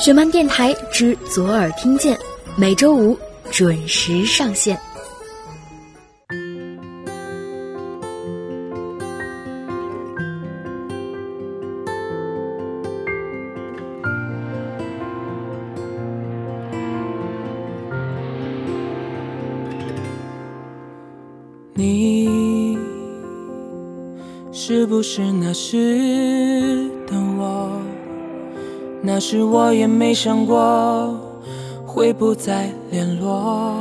雪漫电台之左耳听见，每周五准时上线。那时我也没想过会不再联络。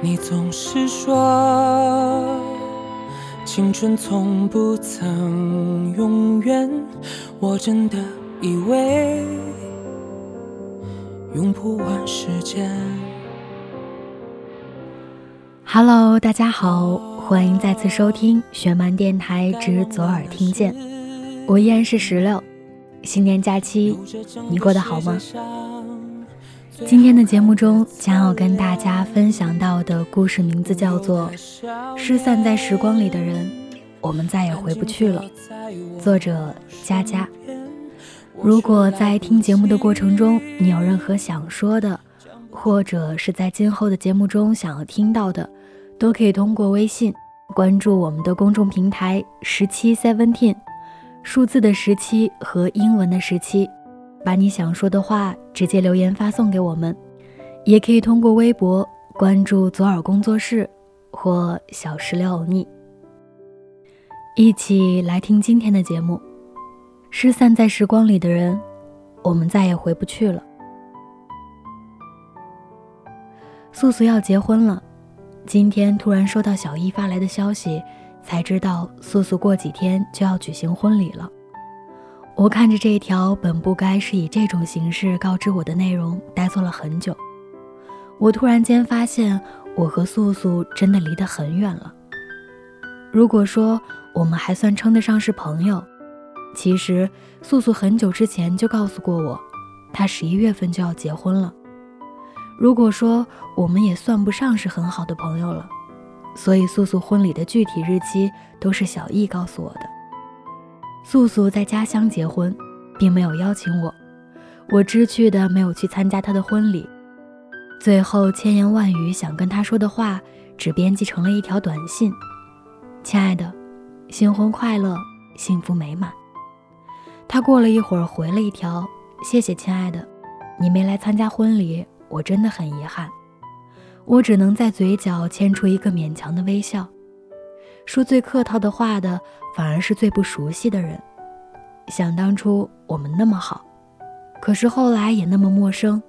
你总是说青春从不曾永远，我真的以为用不完时间。Hello，大家好，欢迎再次收听雪漫电台之左耳听见，我依然是石榴。新年假期，你过得好吗？今天的节目中将要跟大家分享到的故事名字叫做《失散在时光里的人，我们再也回不去了》，作者佳佳。如果在听节目的过程中，你有任何想说的，或者是在今后的节目中想要听到的，都可以通过微信关注我们的公众平台十七 seventeen。数字的十七和英文的十七，把你想说的话直接留言发送给我们，也可以通过微博关注左耳工作室或小石榴欧尼，一起来听今天的节目。失散在时光里的人，我们再也回不去了。素素要结婚了，今天突然收到小易发来的消息。才知道素素过几天就要举行婚礼了。我看着这一条本不该是以这种形式告知我的内容，呆坐了很久。我突然间发现，我和素素真的离得很远了。如果说我们还算称得上是朋友，其实素素很久之前就告诉过我，她十一月份就要结婚了。如果说我们也算不上是很好的朋友了。所以，素素婚礼的具体日期都是小易告诉我的。素素在家乡结婚，并没有邀请我，我知趣的没有去参加她的婚礼。最后，千言万语想跟她说的话，只编辑成了一条短信：“亲爱的，新婚快乐，幸福美满。”她过了一会儿回了一条：“谢谢亲爱的，你没来参加婚礼，我真的很遗憾。”我只能在嘴角牵出一个勉强的微笑，说最客套的话的反而是最不熟悉的人。想当初我们那么好，可是后来也那么陌生。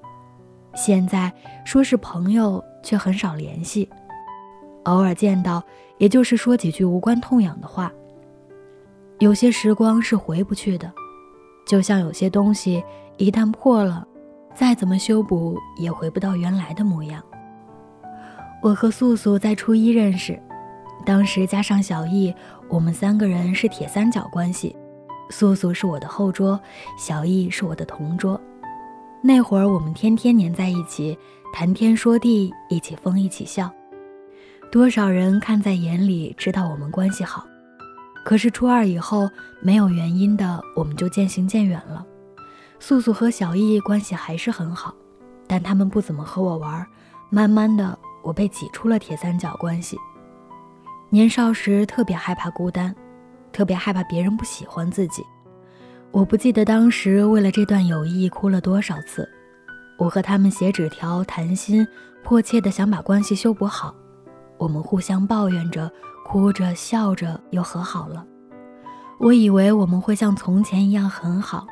现在说是朋友，却很少联系，偶尔见到，也就是说几句无关痛痒的话。有些时光是回不去的，就像有些东西一旦破了，再怎么修补也回不到原来的模样。我和素素在初一认识，当时加上小易，我们三个人是铁三角关系。素素是我的后桌，小易是我的同桌。那会儿我们天天黏在一起，谈天说地，一起疯一起笑。多少人看在眼里，知道我们关系好。可是初二以后，没有原因的，我们就渐行渐远了。素素和小易关系还是很好，但他们不怎么和我玩，慢慢的。我被挤出了铁三角关系。年少时特别害怕孤单，特别害怕别人不喜欢自己。我不记得当时为了这段友谊哭了多少次。我和他们写纸条谈心，迫切的想把关系修补好。我们互相抱怨着，哭着笑着，又和好了。我以为我们会像从前一样很好，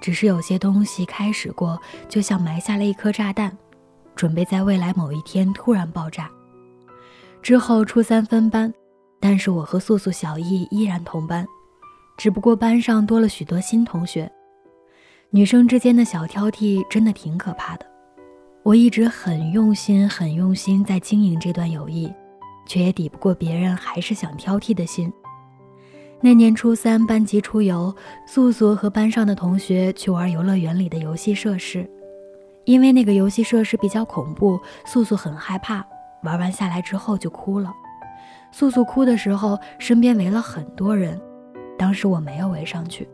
只是有些东西开始过，就像埋下了一颗炸弹。准备在未来某一天突然爆炸。之后初三分班，但是我和素素、小易依然同班，只不过班上多了许多新同学。女生之间的小挑剔真的挺可怕的。我一直很用心、很用心在经营这段友谊，却也抵不过别人还是想挑剔的心。那年初三班级出游，素素和班上的同学去玩游乐园里的游戏设施。因为那个游戏设施比较恐怖，素素很害怕。玩完下来之后就哭了。素素哭的时候，身边围了很多人，当时我没有围上去。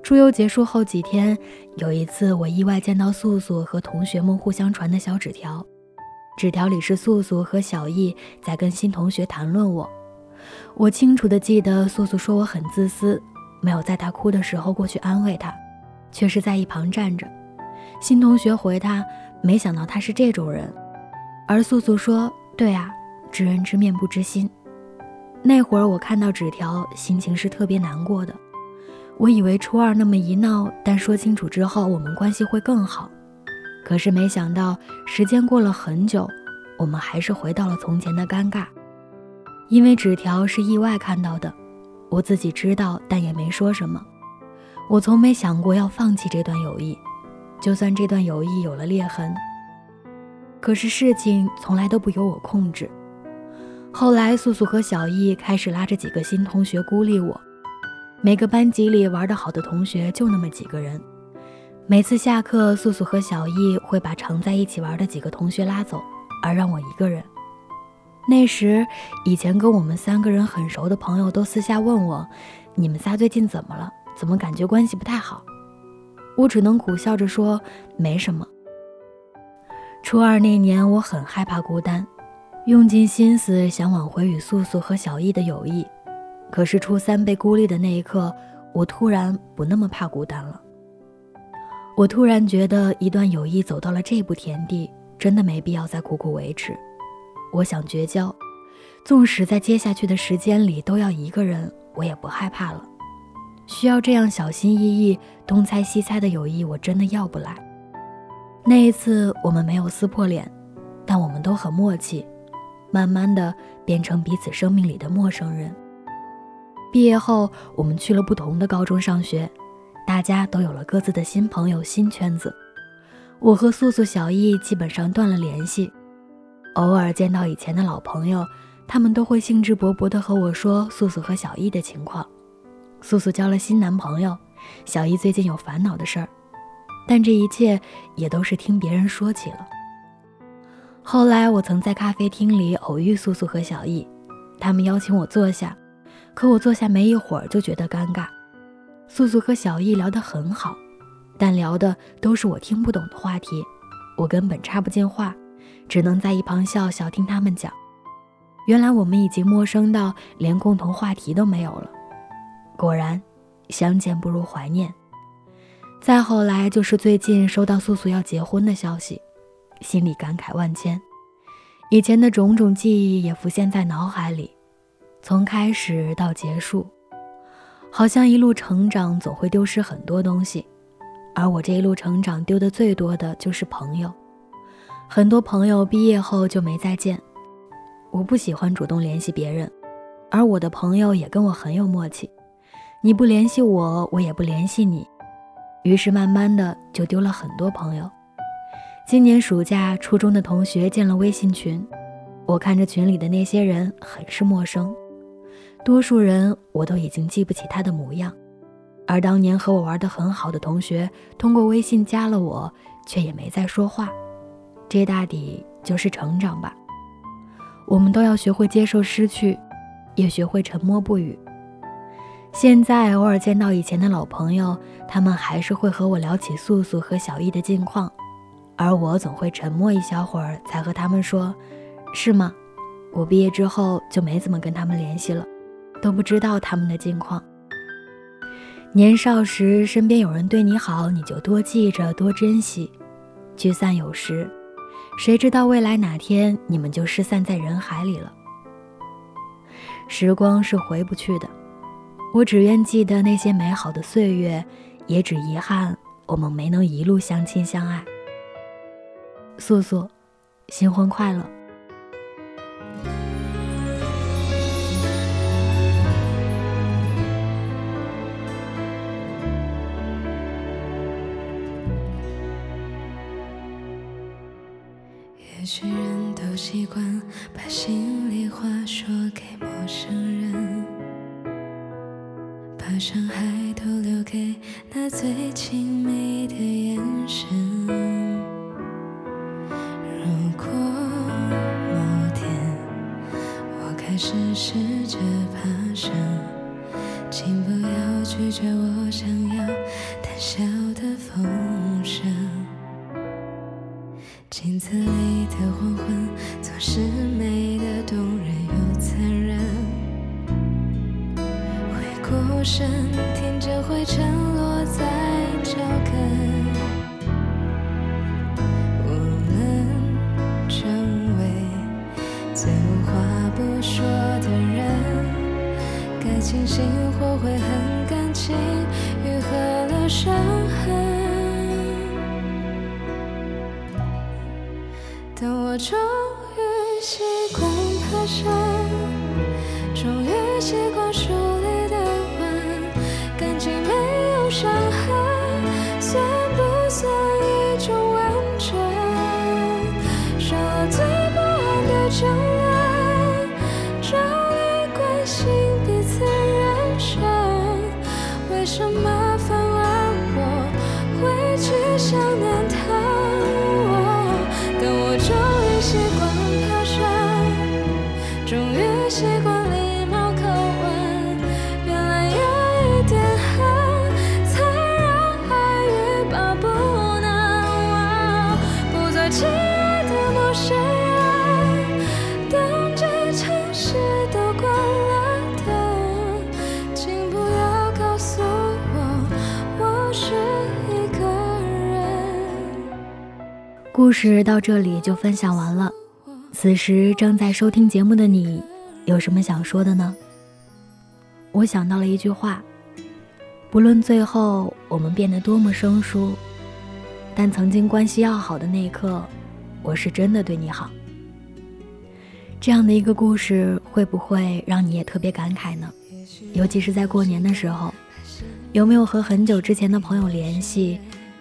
出游结束后几天，有一次我意外见到素素和同学们互相传的小纸条，纸条里是素素和小易在跟新同学谈论我。我清楚的记得素素说我很自私，没有在她哭的时候过去安慰她，却是在一旁站着。新同学回他，没想到他是这种人。而素素说：“对啊，知人知面不知心。”那会儿我看到纸条，心情是特别难过的。我以为初二那么一闹，但说清楚之后，我们关系会更好。可是没想到，时间过了很久，我们还是回到了从前的尴尬。因为纸条是意外看到的，我自己知道，但也没说什么。我从没想过要放弃这段友谊，就算这段友谊有了裂痕。可是事情从来都不由我控制。后来，素素和小易开始拉着几个新同学孤立我。每个班级里玩得好的同学就那么几个人，每次下课，素素和小易会把常在一起玩的几个同学拉走，而让我一个人。那时，以前跟我们三个人很熟的朋友都私下问我：“你们仨最近怎么了？怎么感觉关系不太好？”我只能苦笑着说：“没什么。”初二那年，我很害怕孤单，用尽心思想挽回与素素和小易的友谊。可是初三被孤立的那一刻，我突然不那么怕孤单了。我突然觉得，一段友谊走到了这步田地，真的没必要再苦苦维持。我想绝交，纵使在接下去的时间里都要一个人，我也不害怕了。需要这样小心翼翼、东猜西猜的友谊，我真的要不来。那一次我们没有撕破脸，但我们都很默契，慢慢的变成彼此生命里的陌生人。毕业后，我们去了不同的高中上学，大家都有了各自的新朋友、新圈子。我和素素、小易基本上断了联系，偶尔见到以前的老朋友，他们都会兴致勃勃地和我说素素和小易的情况。素素交了新男朋友，小易最近有烦恼的事儿，但这一切也都是听别人说起了。后来，我曾在咖啡厅里偶遇素素和小易，他们邀请我坐下。可我坐下没一会儿就觉得尴尬。素素和小易聊得很好，但聊的都是我听不懂的话题，我根本插不进话，只能在一旁笑笑听他们讲。原来我们已经陌生到连共同话题都没有了。果然，相见不如怀念。再后来就是最近收到素素要结婚的消息，心里感慨万千，以前的种种记忆也浮现在脑海里。从开始到结束，好像一路成长总会丢失很多东西，而我这一路成长丢的最多的就是朋友。很多朋友毕业后就没再见。我不喜欢主动联系别人，而我的朋友也跟我很有默契。你不联系我，我也不联系你，于是慢慢的就丢了很多朋友。今年暑假，初中的同学建了微信群，我看着群里的那些人，很是陌生。多数人我都已经记不起他的模样，而当年和我玩的很好的同学，通过微信加了我，却也没再说话。这大抵就是成长吧。我们都要学会接受失去，也学会沉默不语。现在偶尔见到以前的老朋友，他们还是会和我聊起素素和小易的近况，而我总会沉默一小会儿，才和他们说：“是吗？我毕业之后就没怎么跟他们联系了。”都不知道他们的近况。年少时，身边有人对你好，你就多记着，多珍惜。聚散有时，谁知道未来哪天你们就失散在人海里了？时光是回不去的，我只愿记得那些美好的岁月，也只遗憾我们没能一路相亲相爱。素素，新婚快乐！也许人都习惯把心开始试着爬升，请不要拒绝我想要胆。小的风声。镜子里的黄昏总是美得动人又残忍。回过神，听见灰尘落在说的人。该清醒或悔恨，感情愈合了伤痕。当我终于习惯爬山，终于习惯书里的吻，感情没有伤痕，算不算一种完整？少了最不安的争亲爱的，故事到这里就分享完了。此时正在收听节目的你，有什么想说的呢？我想到了一句话：不论最后我们变得多么生疏，但曾经关系要好的那一刻，我是真的对你好。这样的一个故事，会不会让你也特别感慨呢？尤其是在过年的时候，有没有和很久之前的朋友联系？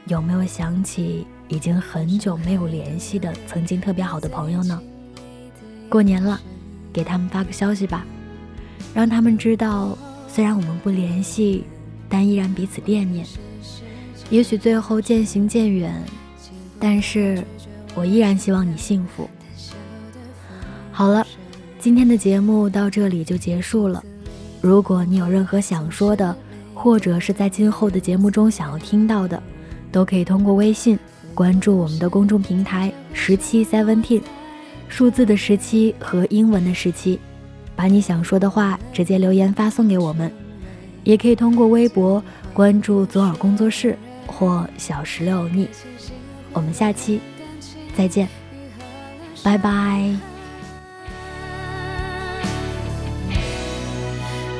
有没有想起已经很久没有联系的曾经特别好的朋友呢？过年了，给他们发个消息吧，让他们知道，虽然我们不联系，但依然彼此惦念。也许最后渐行渐远，但是我依然希望你幸福。好了，今天的节目到这里就结束了。如果你有任何想说的，或者是在今后的节目中想要听到的，都可以通过微信关注我们的公众平台十七 seventeen，数字的十七和英文的十七，把你想说的话直接留言发送给我们。也可以通过微博关注左耳工作室或小石榴腻。我们下期再见，拜拜。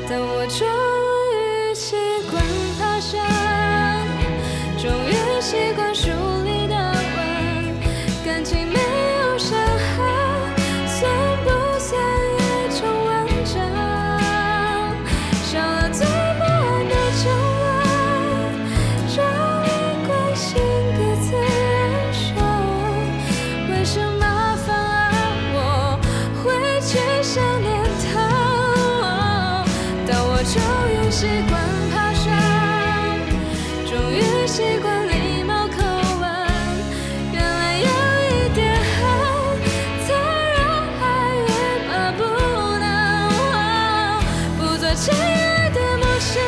当我终于习惯爬山，终于习惯习惯爬山，终于习惯礼貌口吻，原来有一点恨，才让爱欲罢不能忘。不做亲爱的陌生